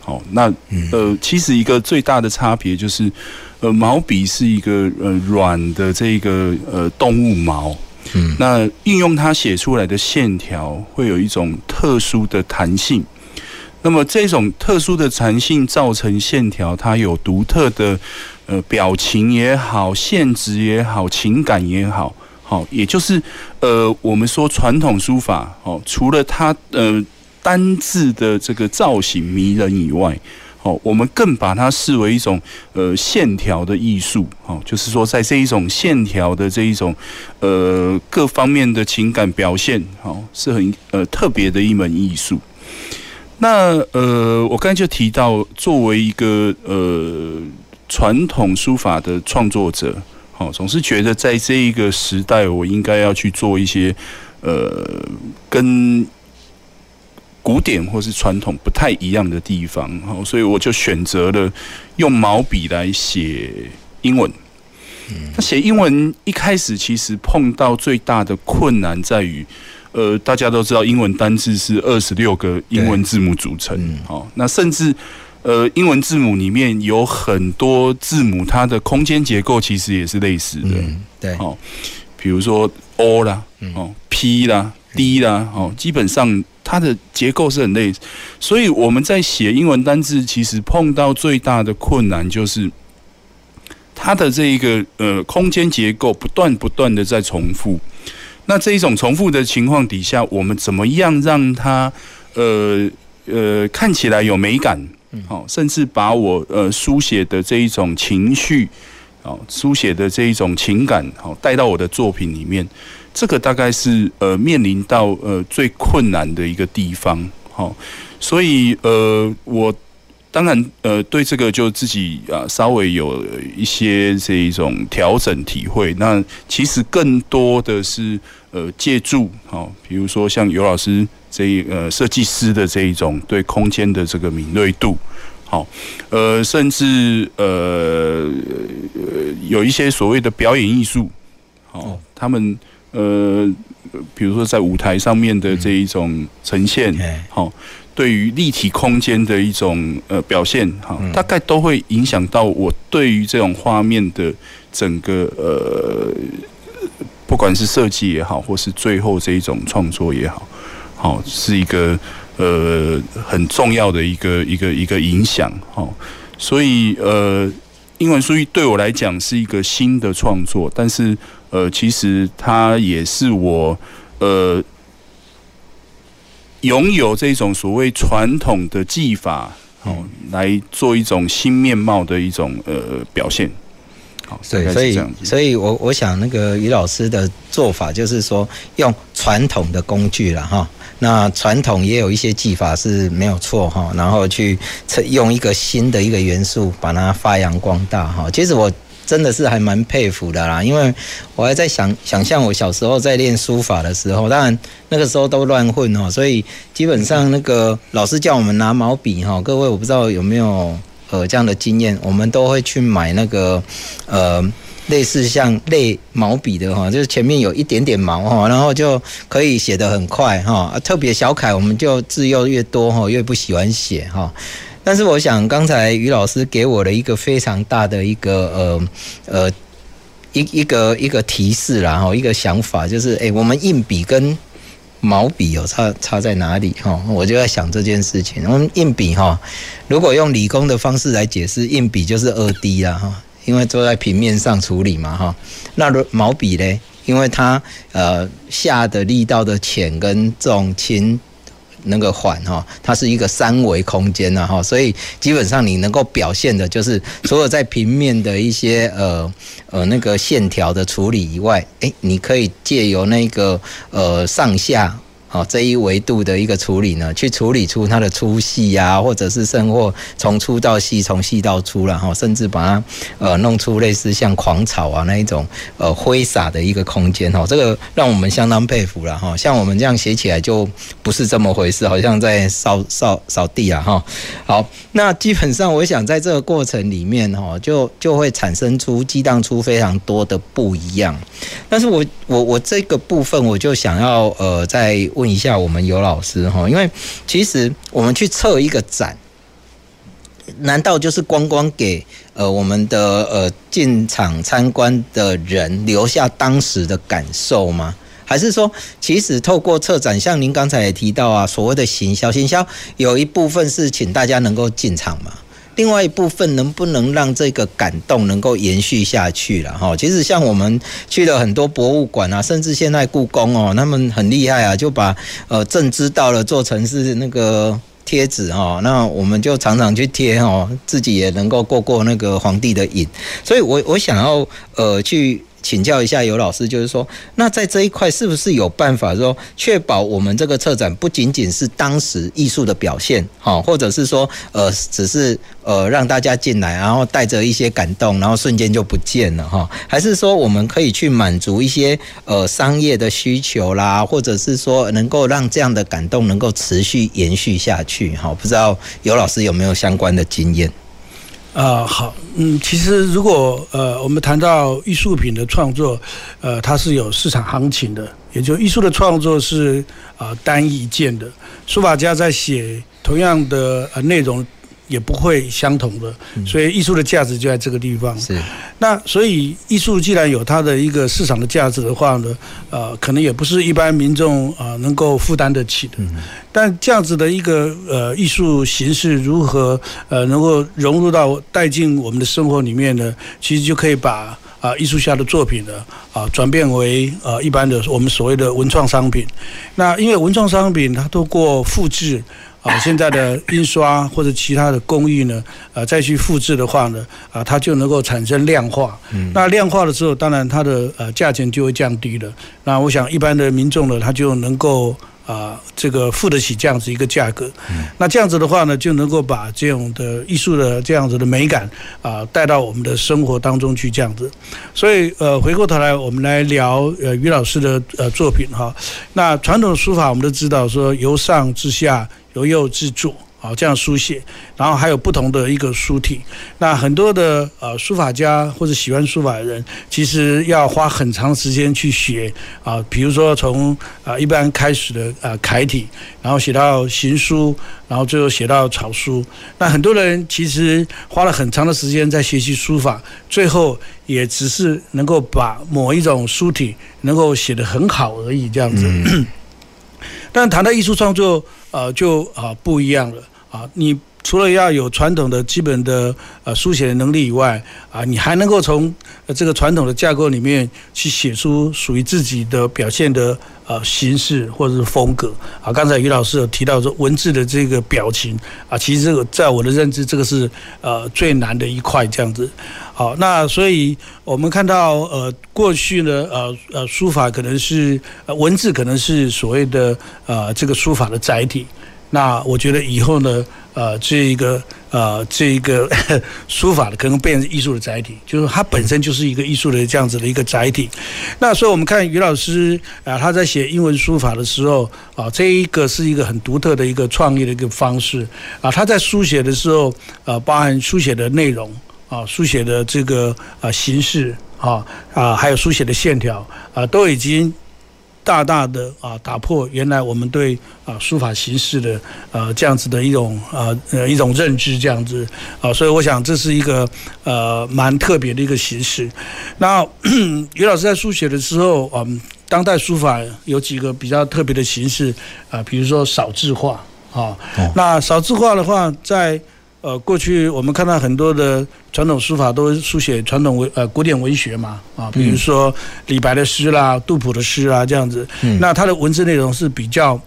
好，那呃，其实一个最大的差别就是，呃，毛笔是一个呃软的这个呃动物毛，嗯，那运用它写出来的线条会有一种特殊的弹性，那么这种特殊的弹性造成线条它有独特的呃表情也好，线质也好，情感也好。好，也就是呃，我们说传统书法，哦，除了它呃单字的这个造型迷人以外，哦，我们更把它视为一种呃线条的艺术，哦，就是说在这一种线条的这一种呃各方面的情感表现，哦，是很呃特别的一门艺术。那呃，我刚才就提到，作为一个呃传统书法的创作者。哦，总是觉得在这一个时代，我应该要去做一些，呃，跟古典或是传统不太一样的地方。哦，所以我就选择了用毛笔来写英文。那写英文一开始其实碰到最大的困难在于，呃，大家都知道英文单字是二十六个英文字母组成，好，那甚至呃英文字母里面有很多字母，它的空间结构其实也是类似的，对，哦，比如说 O 啦，哦 P 啦，D 啦，哦，基本上它的结构是很类似，所以我们在写英文单字，其实碰到最大的困难就是。它的这一个呃空间结构不断不断的在重复，那这一种重复的情况底下，我们怎么样让它呃呃看起来有美感？好，甚至把我呃书写的这一种情绪，好书写的这一种情感，好带到我的作品里面，这个大概是呃面临到呃最困难的一个地方。好，所以呃我。当然，呃，对这个就自己啊稍微有一些这一种调整体会。那其实更多的是呃借助，好，比如说像尤老师这一呃设计师的这一种对空间的这个敏锐度，好，呃，甚至呃有一些所谓的表演艺术，好，他们呃比如说在舞台上面的这一种呈现，好。对于立体空间的一种呃表现，哈，大概都会影响到我对于这种画面的整个呃，不管是设计也好，或是最后这一种创作也好，好是一个呃很重要的一个一个一个影响，哈。所以呃，英文书对我来讲是一个新的创作，但是呃，其实它也是我呃。拥有这种所谓传统的技法，哦，来做一种新面貌的一种呃表现。好，对，所以，所以我我想那个于老师的做法就是说，用传统的工具了哈。那传统也有一些技法是没有错哈，然后去用一个新的一个元素把它发扬光大哈。其实我。真的是还蛮佩服的啦，因为我还在想想象我小时候在练书法的时候，当然那个时候都乱混哦，所以基本上那个老师叫我们拿毛笔哈，各位我不知道有没有呃这样的经验，我们都会去买那个呃类似像类毛笔的哈，就是前面有一点点毛哈，然后就可以写得很快哈，特别小楷我们就字又越多哈，越不喜欢写哈。但是我想，刚才于老师给我了一个非常大的一个呃呃一一个一个提示啦哈，一个想法就是，哎，我们硬笔跟毛笔有差差在哪里哈？我就在想这件事情。我们硬笔哈，如果用理工的方式来解释，硬笔就是二 D 啦哈，因为坐在平面上处理嘛哈。那毛笔呢？因为它呃下的力道的浅跟重轻。那个缓哈，它是一个三维空间呐哈，所以基本上你能够表现的就是所有在平面的一些呃呃那个线条的处理以外，诶，你可以借由那个呃上下。好，这一维度的一个处理呢，去处理出它的粗细呀，或者是甚或从粗到细，从细到粗了哈，甚至把它呃弄出类似像狂草啊那一种呃挥洒的一个空间哈，这个让我们相当佩服了哈。像我们这样写起来就不是这么回事，好像在扫扫扫地啊哈。好，那基本上我想在这个过程里面哈，就就会产生出激荡出非常多的不一样。但是我我我这个部分我就想要呃再。问一下我们尤老师哈，因为其实我们去策一个展，难道就是光光给呃我们的呃进场参观的人留下当时的感受吗？还是说，其实透过策展，像您刚才也提到啊，所谓的行销，行销有一部分是请大家能够进场嘛？另外一部分能不能让这个感动能够延续下去了哈？其实像我们去了很多博物馆啊，甚至现在故宫哦，他们很厉害啊，就把呃朕知道了做成是那个贴纸哈，那我们就常常去贴哦，自己也能够过过那个皇帝的瘾。所以我我想要呃去。请教一下游老师，就是说，那在这一块是不是有办法说，确保我们这个策展不仅仅是当时艺术的表现，哈，或者是说，呃，只是呃让大家进来，然后带着一些感动，然后瞬间就不见了，哈，还是说我们可以去满足一些呃商业的需求啦，或者是说能够让这样的感动能够持续延续下去，哈，不知道游老师有没有相关的经验？啊，好，嗯，其实如果呃，我们谈到艺术品的创作，呃，它是有市场行情的，也就艺术的创作是啊、呃、单一件的，书法家在写同样的呃内容。也不会相同的，所以艺术的价值就在这个地方。是，那所以艺术既然有它的一个市场的价值的话呢，呃，可能也不是一般民众啊能够负担得起的。但这样子的一个呃艺术形式如何呃能够融入到带进我们的生活里面呢？其实就可以把啊艺术家的作品呢啊转变为呃一般的我们所谓的文创商品。那因为文创商品它透过复制。啊，现在的印刷或者其他的工艺呢，啊，再去复制的话呢，啊，它就能够产生量化。嗯。那量化了之后，当然它的呃价钱就会降低了。那我想一般的民众呢，他就能够。啊，这个付得起这样子一个价格，那这样子的话呢，就能够把这种的艺术的这样子的美感啊带到我们的生活当中去，这样子。所以呃，回过头来我们来聊呃于老师的呃作品哈。那传统的书法我们都知道说由上至下，由右至左。好，这样书写，然后还有不同的一个书体。那很多的呃书法家或者喜欢书法的人，其实要花很长时间去学啊。比如说从啊一般开始的啊楷体，然后写到行书，然后最后写到草书。那很多人其实花了很长的时间在学习书法，最后也只是能够把某一种书体能够写得很好而已，这样子。嗯但谈到艺术创作，呃，就啊不一样了啊！你除了要有传统的基本的呃书写的能力以外，啊，你还能够从这个传统的架构里面去写出属于自己的表现的呃形式或者是风格啊。刚才于老师有提到说文字的这个表情啊，其实这个在我的认知，这个是呃最难的一块这样子。好，那所以我们看到，呃，过去呢，呃，呃，书法可能是呃文字，可能是所谓的呃这个书法的载体。那我觉得以后呢，呃，这一个呃这一个 书法的可能变成艺术的载体，就是它本身就是一个艺术的这样子的一个载体。那所以我们看于老师啊，他在写英文书法的时候啊，这一个是一个很独特的一个创意的一个方式啊，他在书写的时候啊，包含书写的内容。啊，书写的这个啊形式啊啊，还有书写的线条啊，都已经大大的啊打破原来我们对啊书法形式的呃这样子的一种啊呃一种认知这样子啊，所以我想这是一个呃蛮特别的一个形式。那 于老师在书写的时候，嗯，当代书法有几个比较特别的形式啊，比如说少字画啊，那少字画的话在。呃，过去我们看到很多的传统书法都书写传统文呃古典文学嘛啊，比如说李白的诗啦、杜甫的诗啊这样子。那它的文字内容是比较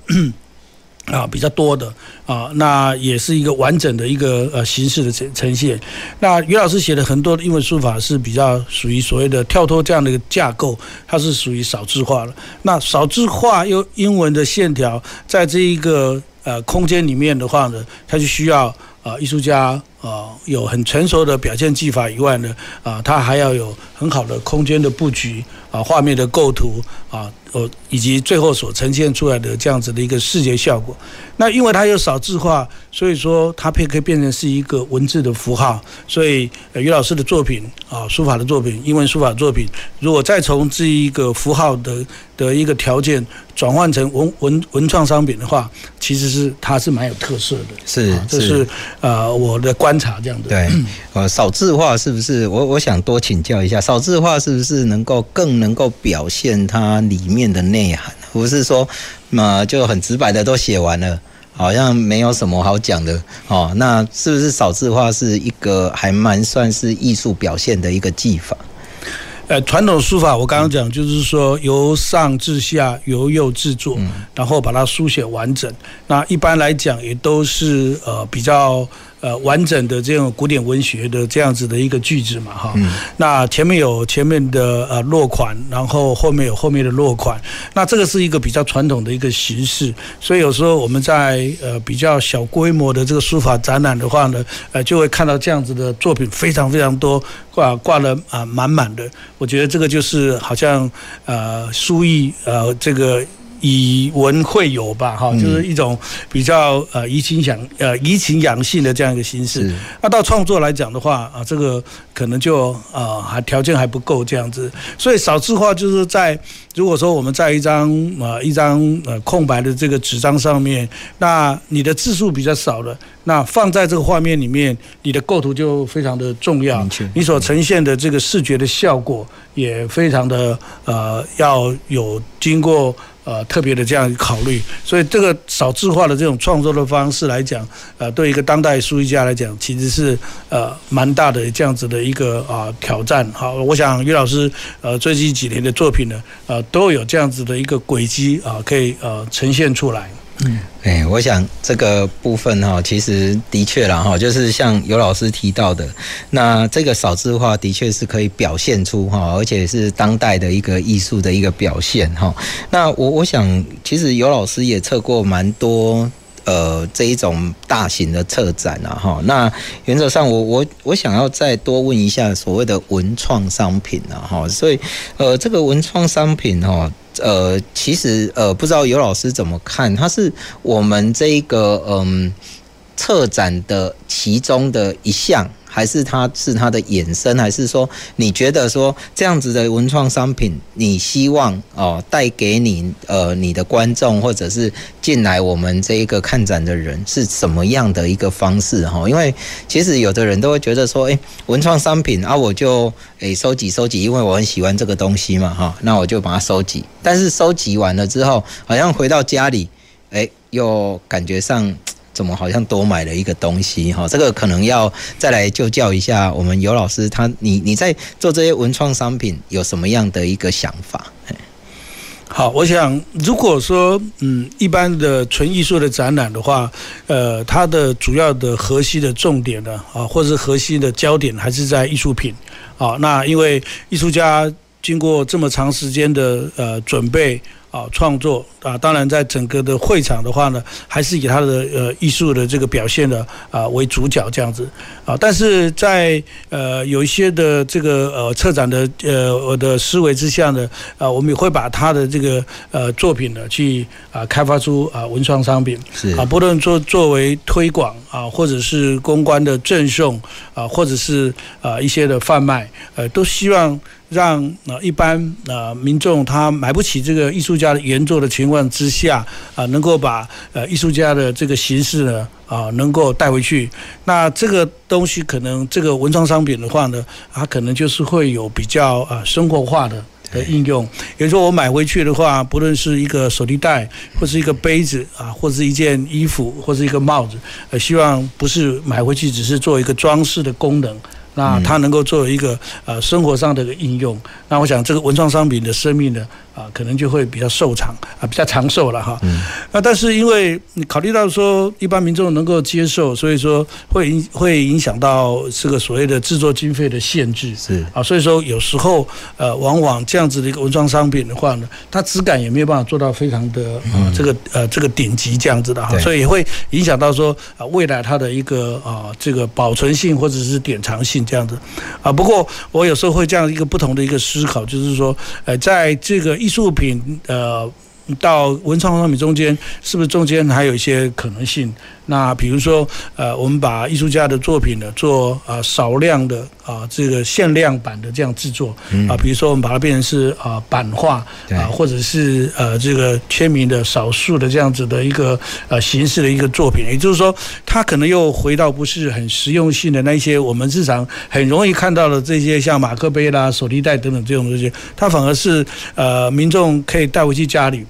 啊比较多的啊，那也是一个完整的一个呃形式的呈呈现。那于老师写的很多的英文书法是比较属于所谓的跳脱这样的一个架构，它是属于少字化了。那少字化又英文的线条在这一个呃空间里面的话呢，它就需要。啊，艺术家啊，有很成熟的表现技法以外呢，啊，它还要有很好的空间的布局啊，画面的构图啊，呃，以及最后所呈现出来的这样子的一个视觉效果。那因为它有少字化，所以说它可以可以变成是一个文字的符号。所以于老师的作品啊，书法的作品，英文书法作品，如果再从这一个符号的的一个条件转换成文文文创商品的话，其实是它是蛮有特色的。是，这是呃我的观察这样子。对，呃，少字画是不是？我我想多请教一下，少字画是不是能够更能够表现它里面的内涵？不是说嘛，就很直白的都写完了。好像没有什么好讲的哦，那是不是少字画是一个还蛮算是艺术表现的一个技法？呃，传统书法我刚刚讲就是说由上至下，由右至左，然后把它书写完整。那一般来讲也都是呃比较。呃，完整的这种古典文学的这样子的一个句子嘛，哈、嗯，那前面有前面的呃落款，然后后面有后面的落款，那这个是一个比较传统的一个形式，所以有时候我们在呃比较小规模的这个书法展览的话呢，呃，就会看到这样子的作品非常非常多，挂挂了啊、呃、满满的，我觉得这个就是好像呃书艺呃这个。以文会友吧，哈，就是一种比较呃怡情养呃怡情养性的这样一个形式。那到创作来讲的话啊，这个可能就啊还条件还不够这样子，所以少字画就是在如果说我们在一张呃一张呃空白的这个纸张上面，那你的字数比较少了，那放在这个画面里面，你的构图就非常的重要，你所呈现的这个视觉的效果也非常的呃要有经过。呃，特别的这样考虑，所以这个少字化的这种创作的方式来讲，呃，对一个当代书艺家来讲，其实是呃蛮大的这样子的一个啊、呃、挑战。好，我想于老师呃最近几年的作品呢，呃，都有这样子的一个轨迹啊，可以呃呈现出来。嗯，哎，我想这个部分哈，其实的确啦哈，就是像尤老师提到的，那这个少字画的确是可以表现出哈，而且是当代的一个艺术的一个表现哈。那我我想，其实尤老师也策过蛮多呃这一种大型的策展啊哈。那原则上我，我我想要再多问一下所谓的文创商品啊哈，所以呃这个文创商品哈。呃，其实呃，不知道尤老师怎么看？它是我们这一个嗯策展的其中的一项。还是它是它的衍生，还是说你觉得说这样子的文创商品，你希望哦带给你呃你的观众或者是进来我们这一个看展的人是什么样的一个方式哈？因为其实有的人都会觉得说，哎，文创商品啊，我就诶收集收集，因为我很喜欢这个东西嘛哈，那我就把它收集。但是收集完了之后，好像回到家里，哎，又感觉上。怎么好像多买了一个东西哈？这个可能要再来就教一下我们尤老师，他你你在做这些文创商品有什么样的一个想法？好，我想如果说嗯一般的纯艺术的展览的话，呃，它的主要的核心的重点呢啊，或者是核心的焦点还是在艺术品啊。那因为艺术家经过这么长时间的呃准备。啊，创作啊，当然在整个的会场的话呢，还是以他的呃艺术的这个表现呢啊为主角这样子啊，但是在呃有一些的这个呃策展的呃我的思维之下呢，啊，我们也会把他的这个呃作品呢去啊开发出啊文创商品，是啊，不论作作为推广啊，或者是公关的赠送啊，或者是啊一些的贩卖，呃，都希望。让啊一般啊民众他买不起这个艺术家的原作的情况之下啊，能够把呃艺术家的这个形式呢啊能够带回去，那这个东西可能这个文创商品的话呢，它可能就是会有比较啊生活化的的应用。也就是说，我买回去的话，不论是一个手提袋，或是一个杯子啊，或是一件衣服，或是一个帽子，呃，希望不是买回去只是做一个装饰的功能。那它能够作为一个呃生活上的一个应用，那我想这个文创商品的生命呢，啊，可能就会比较寿长啊，比较长寿了哈。嗯。那但是因为你考虑到说一般民众能够接受，所以说会影会影响到这个所谓的制作经费的限制是啊，所以说有时候呃，往往这样子的一个文创商品的话呢，它质感也没有办法做到非常的啊这个呃这个顶级这样子的哈，所以也会影响到说啊未来它的一个啊这个保存性或者是典藏性这样子啊。不过我有时候会这样一个不同的一个思考，就是说呃在这个。艺术品，呃，到文创商品中间，是不是中间还有一些可能性？那比如说，呃，我们把艺术家的作品呢做啊少量的啊这个限量版的这样制作啊，比如说我们把它变成是啊版画啊，或者是呃这个签名的少数的这样子的一个呃形式的一个作品，也就是说，它可能又回到不是很实用性的那一些我们日常很容易看到的这些像马克杯啦、手提袋等等这种东西，它反而是呃民众可以带回去家里，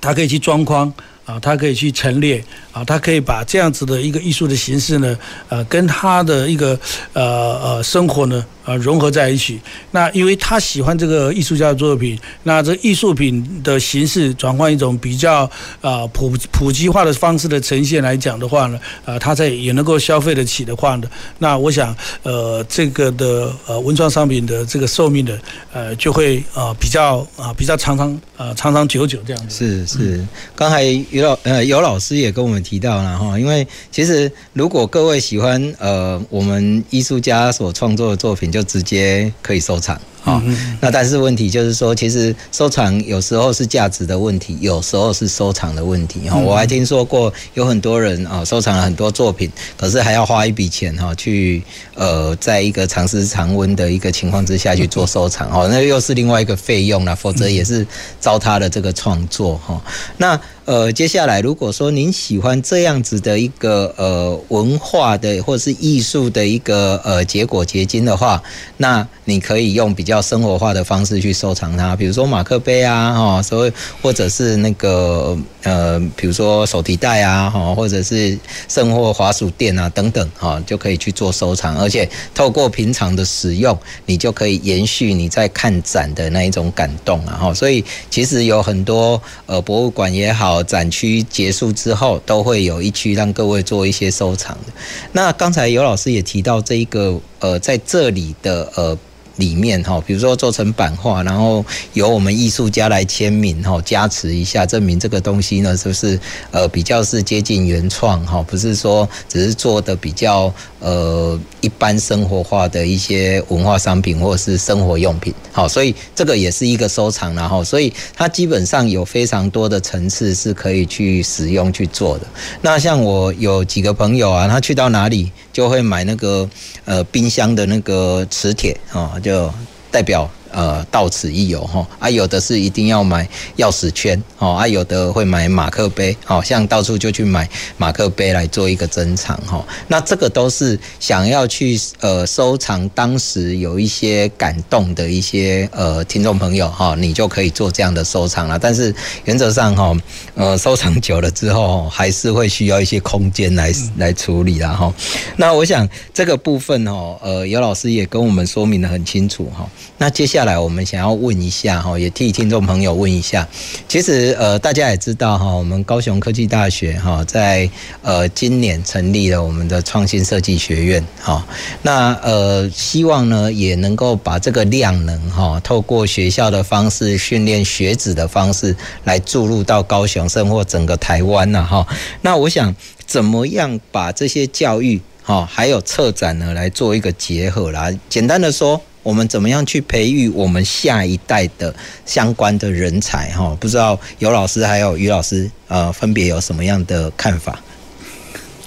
它可以去装框。啊，它可以去陈列啊，他可以把这样子的一个艺术的形式呢，呃，跟他的一个呃呃生活呢。呃，融合在一起。那因为他喜欢这个艺术家的作品，那这艺术品的形式转换一种比较呃普普及化的方式的呈现来讲的话呢，呃，他在也能够消费得起的话呢，那我想呃这个的呃文创商品的这个寿命的呃就会呃比较啊、比较长长呃长长久久这样子。是是，刚才尤老呃尤老师也跟我们提到了哈，因为其实如果各位喜欢呃我们艺术家所创作的作品，就直接可以收藏。啊，那但是问题就是说，其实收藏有时候是价值的问题，有时候是收藏的问题。哈，我还听说过有很多人啊收藏了很多作品，可是还要花一笔钱哈去呃，在一个长时常温的一个情况之下去做收藏。哦，那又是另外一个费用了，否则也是糟蹋了这个创作。哈，那。呃，接下来如果说您喜欢这样子的一个呃文化的或者是艺术的一个呃结果结晶的话，那你可以用比较生活化的方式去收藏它，比如说马克杯啊，哈，所以或者是那个呃，比如说手提袋啊，哈，或者是生活滑鼠垫啊等等，哈，就可以去做收藏，而且透过平常的使用，你就可以延续你在看展的那一种感动啊，哈，所以其实有很多呃博物馆也好。展区结束之后，都会有一区让各位做一些收藏的。那刚才尤老师也提到这一个，呃，在这里的呃。里面哈，比如说做成版画，然后由我们艺术家来签名哈，加持一下，证明这个东西呢，就是呃比较是接近原创哈，不是说只是做的比较呃一般生活化的一些文化商品或是生活用品，好，所以这个也是一个收藏然后，所以它基本上有非常多的层次是可以去使用去做的。那像我有几个朋友啊，他去到哪里就会买那个呃冰箱的那个磁铁啊。就代表。呃，到此一游哈，啊，有的是一定要买钥匙圈哦，啊，有的会买马克杯，好像到处就去买马克杯来做一个珍藏哈。那这个都是想要去呃收藏当时有一些感动的一些呃听众朋友哈，你就可以做这样的收藏了。但是原则上哈，呃，收藏久了之后还是会需要一些空间来来处理啦哈。那我想这个部分哈，呃，尤老师也跟我们说明的很清楚哈。那接下来来我们想要问一下哈，也替听众朋友问一下，其实呃大家也知道哈，我们高雄科技大学哈在呃今年成立了我们的创新设计学院哈，那呃希望呢也能够把这个量能哈，透过学校的方式训练学子的方式来注入到高雄甚或整个台湾呐哈，那我想怎么样把这些教育哈还有策展呢来做一个结合啦？简单的说。我们怎么样去培育我们下一代的相关的人才？哈，不知道尤老师还有于老师，呃，分别有什么样的看法？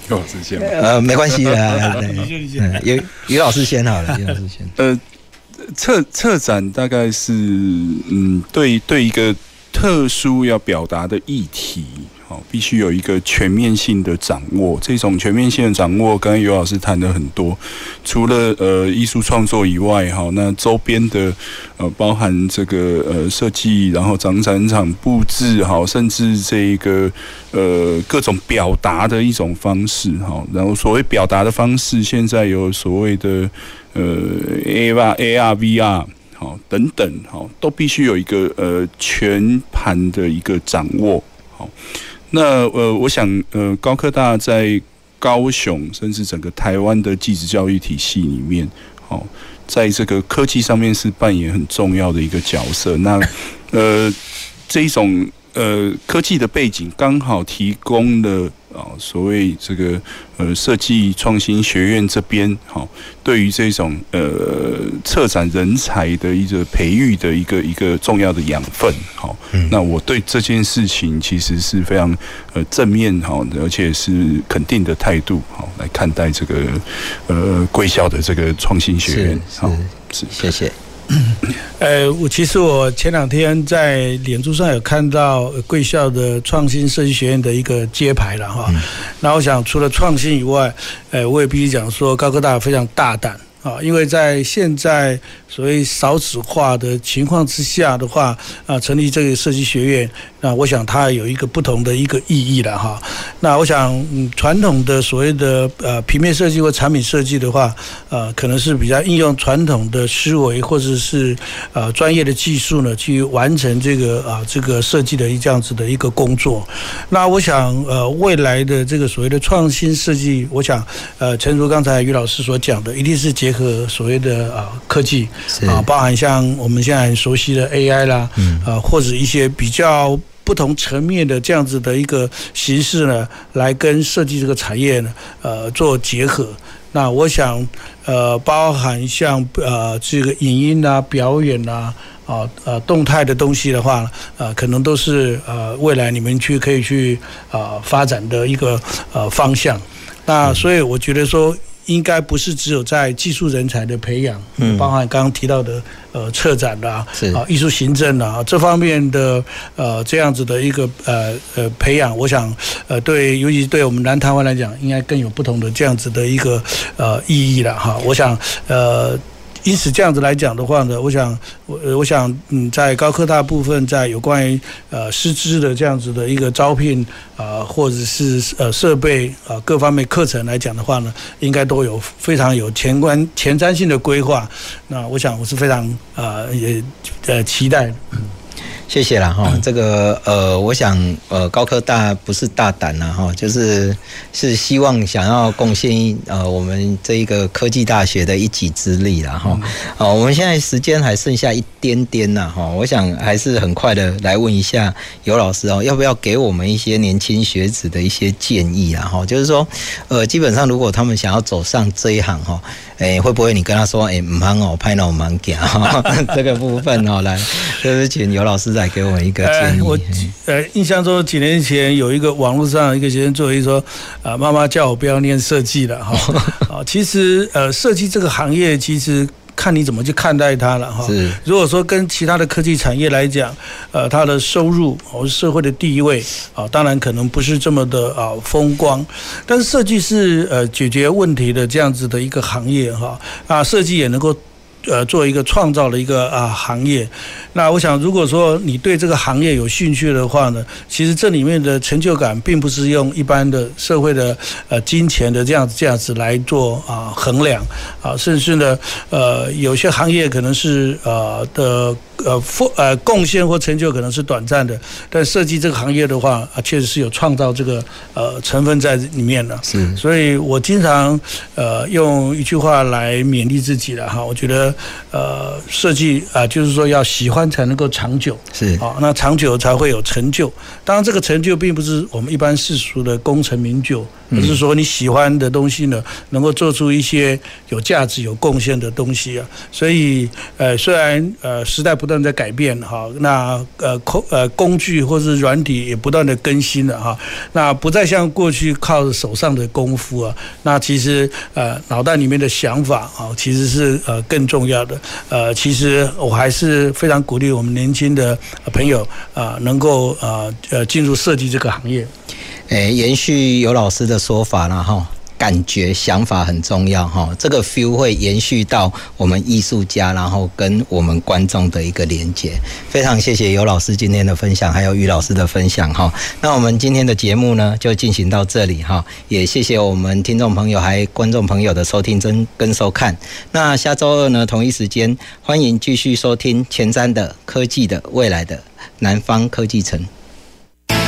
于老师先，呃，没关系的，于于老师先好了，于老师先。呃，策策展大概是，嗯，对对一个特殊要表达的议题。好，必须有一个全面性的掌握。这种全面性的掌握，刚刚尤老师谈的很多。除了呃艺术创作以外，哈，那周边的呃包含这个呃设计，然后展展场布置，哈，甚至这一个呃各种表达的一种方式，哈。然后所谓表达的方式，现在有所谓的呃 AR、AR、VR，好等等，好，都必须有一个呃全盘的一个掌握，好。那呃，我想呃，高科大在高雄，甚至整个台湾的技职教育体系里面，哦，在这个科技上面是扮演很重要的一个角色。那呃，这一种呃科技的背景，刚好提供了。啊，所谓这个呃设计创新学院这边，好，对于这种呃策展人才的一个培育的一个一个重要的养分，好，那我对这件事情其实是非常呃正面好，而且是肯定的态度好来看待这个呃贵校的这个创新学院，好，是，谢谢。呃，我其实我前两天在脸书上有看到贵校的创新设计学院的一个揭牌了哈。那我想除了创新以外，呃，我也必须讲说高科大非常大胆啊，因为在现在。所谓少子化的情况之下的话，啊，成立这个设计学院，那我想它有一个不同的一个意义了哈。那我想，嗯，传统的所谓的呃平面设计或产品设计的话，呃，可能是比较应用传统的思维或者是呃专业的技术呢，去完成这个啊这个设计的一这样子的一个工作。那我想，呃，未来的这个所谓的创新设计，我想，呃，诚如刚才于老师所讲的，一定是结合所谓的啊科技。啊，包含像我们现在很熟悉的 AI 啦，嗯，啊，或者一些比较。不同层面的这样子的一个形式呢，来跟设计这个产业呢，呃，做结合。那我想，呃，包含像呃这个影音啊、表演啊、啊呃动态的东西的话，呃，可能都是呃未来你们去可以去啊、呃、发展的一个呃方向。那所以我觉得说。应该不是只有在技术人才的培养，嗯，包含刚刚提到的呃策展啦，是啊，艺术行政啦这方面的呃这样子的一个呃呃培养，我想呃对，尤其对我们南台湾来讲，应该更有不同的这样子的一个呃意义了哈。我想呃。因此，这样子来讲的话呢，我想，我我想，嗯，在高科大部分，在有关于呃师资的这样子的一个招聘啊、或者是呃设备啊、各方面课程来讲的话呢，应该都有非常有前观前瞻性的规划。那我想，我是非常啊、呃、也呃期待。嗯谢谢了哈，这个呃，我想呃，高科大不是大胆了哈，就是是希望想要贡献呃我们这一个科技大学的一己之力了哈。好，我们现在时间还剩下一点点呐哈，我想还是很快的来问一下尤老师哦，要不要给我们一些年轻学子的一些建议啊哈？就是说呃，基本上如果他们想要走上这一行哈。哎，会不会你跟他说，哎，唔忙哦，拍那我蛮讲，这个部分哦，来，就是请尤老师再给我们一个建议。我呃，印象中几年前有一个网络上一个学生作业说，啊，妈妈叫我不要念设计了哈。啊，其实呃，设计这个行业其实。看你怎么去看待它了哈。如果说跟其他的科技产业来讲，呃，它的收入或社会的地位啊，当然可能不是这么的啊风光。但是设计是呃解决问题的这样子的一个行业哈啊，设计也能够。呃，做一个创造的一个啊行业，那我想，如果说你对这个行业有兴趣的话呢，其实这里面的成就感，并不是用一般的社会的呃金钱的这样子价值来做啊衡量啊，甚至呢，呃，有些行业可能是呃的。呃，付呃贡献或成就可能是短暂的，但设计这个行业的话啊，确实是有创造这个呃成分在里面的。是，所以我经常呃用一句话来勉励自己的哈，我觉得呃设计啊，就是说要喜欢才能够长久。是，好，那长久才会有成就。当然，这个成就并不是我们一般世俗的功成名就。而是说你喜欢的东西呢，能够做出一些有价值、有贡献的东西啊。所以，呃，虽然呃时代不断在改变哈，那呃工呃工具或是软体也不断的更新了哈，那不再像过去靠手上的功夫啊，那其实呃脑袋里面的想法啊，其实是呃更重重要的。呃，其实我还是非常鼓励我们年轻的朋友啊，能够呃呃进入设计这个行业。诶，延续尤老师的说法了哈，感觉想法很重要哈，这个 feel 会延续到我们艺术家，然后跟我们观众的一个连接。非常谢谢尤老师今天的分享，还有于老师的分享哈。那我们今天的节目呢，就进行到这里哈，也谢谢我们听众朋友还观众朋友的收听跟跟收看。那下周二呢，同一时间欢迎继续收听前瞻的科技的未来的南方科技城。